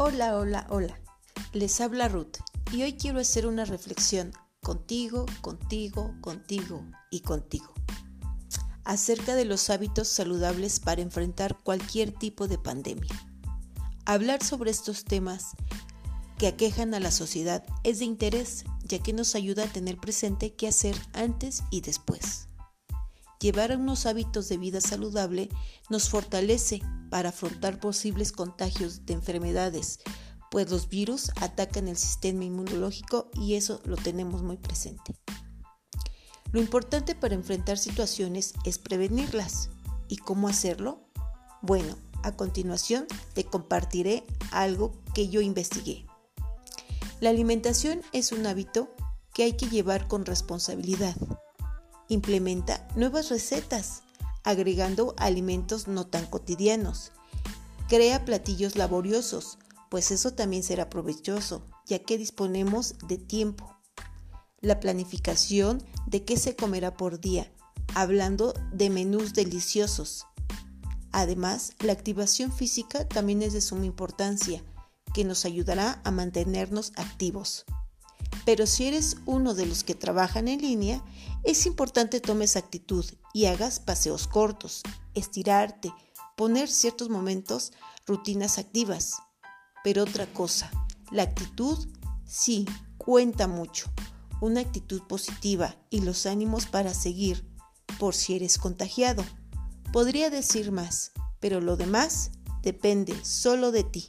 Hola, hola, hola. Les habla Ruth y hoy quiero hacer una reflexión contigo, contigo, contigo y contigo acerca de los hábitos saludables para enfrentar cualquier tipo de pandemia. Hablar sobre estos temas que aquejan a la sociedad es de interés ya que nos ayuda a tener presente qué hacer antes y después. Llevar unos hábitos de vida saludable nos fortalece para afrontar posibles contagios de enfermedades, pues los virus atacan el sistema inmunológico y eso lo tenemos muy presente. Lo importante para enfrentar situaciones es prevenirlas. ¿Y cómo hacerlo? Bueno, a continuación te compartiré algo que yo investigué. La alimentación es un hábito que hay que llevar con responsabilidad. Implementa nuevas recetas, agregando alimentos no tan cotidianos. Crea platillos laboriosos, pues eso también será provechoso, ya que disponemos de tiempo. La planificación de qué se comerá por día, hablando de menús deliciosos. Además, la activación física también es de suma importancia, que nos ayudará a mantenernos activos. Pero si eres uno de los que trabajan en línea, es importante tomes actitud y hagas paseos cortos, estirarte, poner ciertos momentos rutinas activas. Pero otra cosa, la actitud sí cuenta mucho. Una actitud positiva y los ánimos para seguir, por si eres contagiado. Podría decir más, pero lo demás depende solo de ti.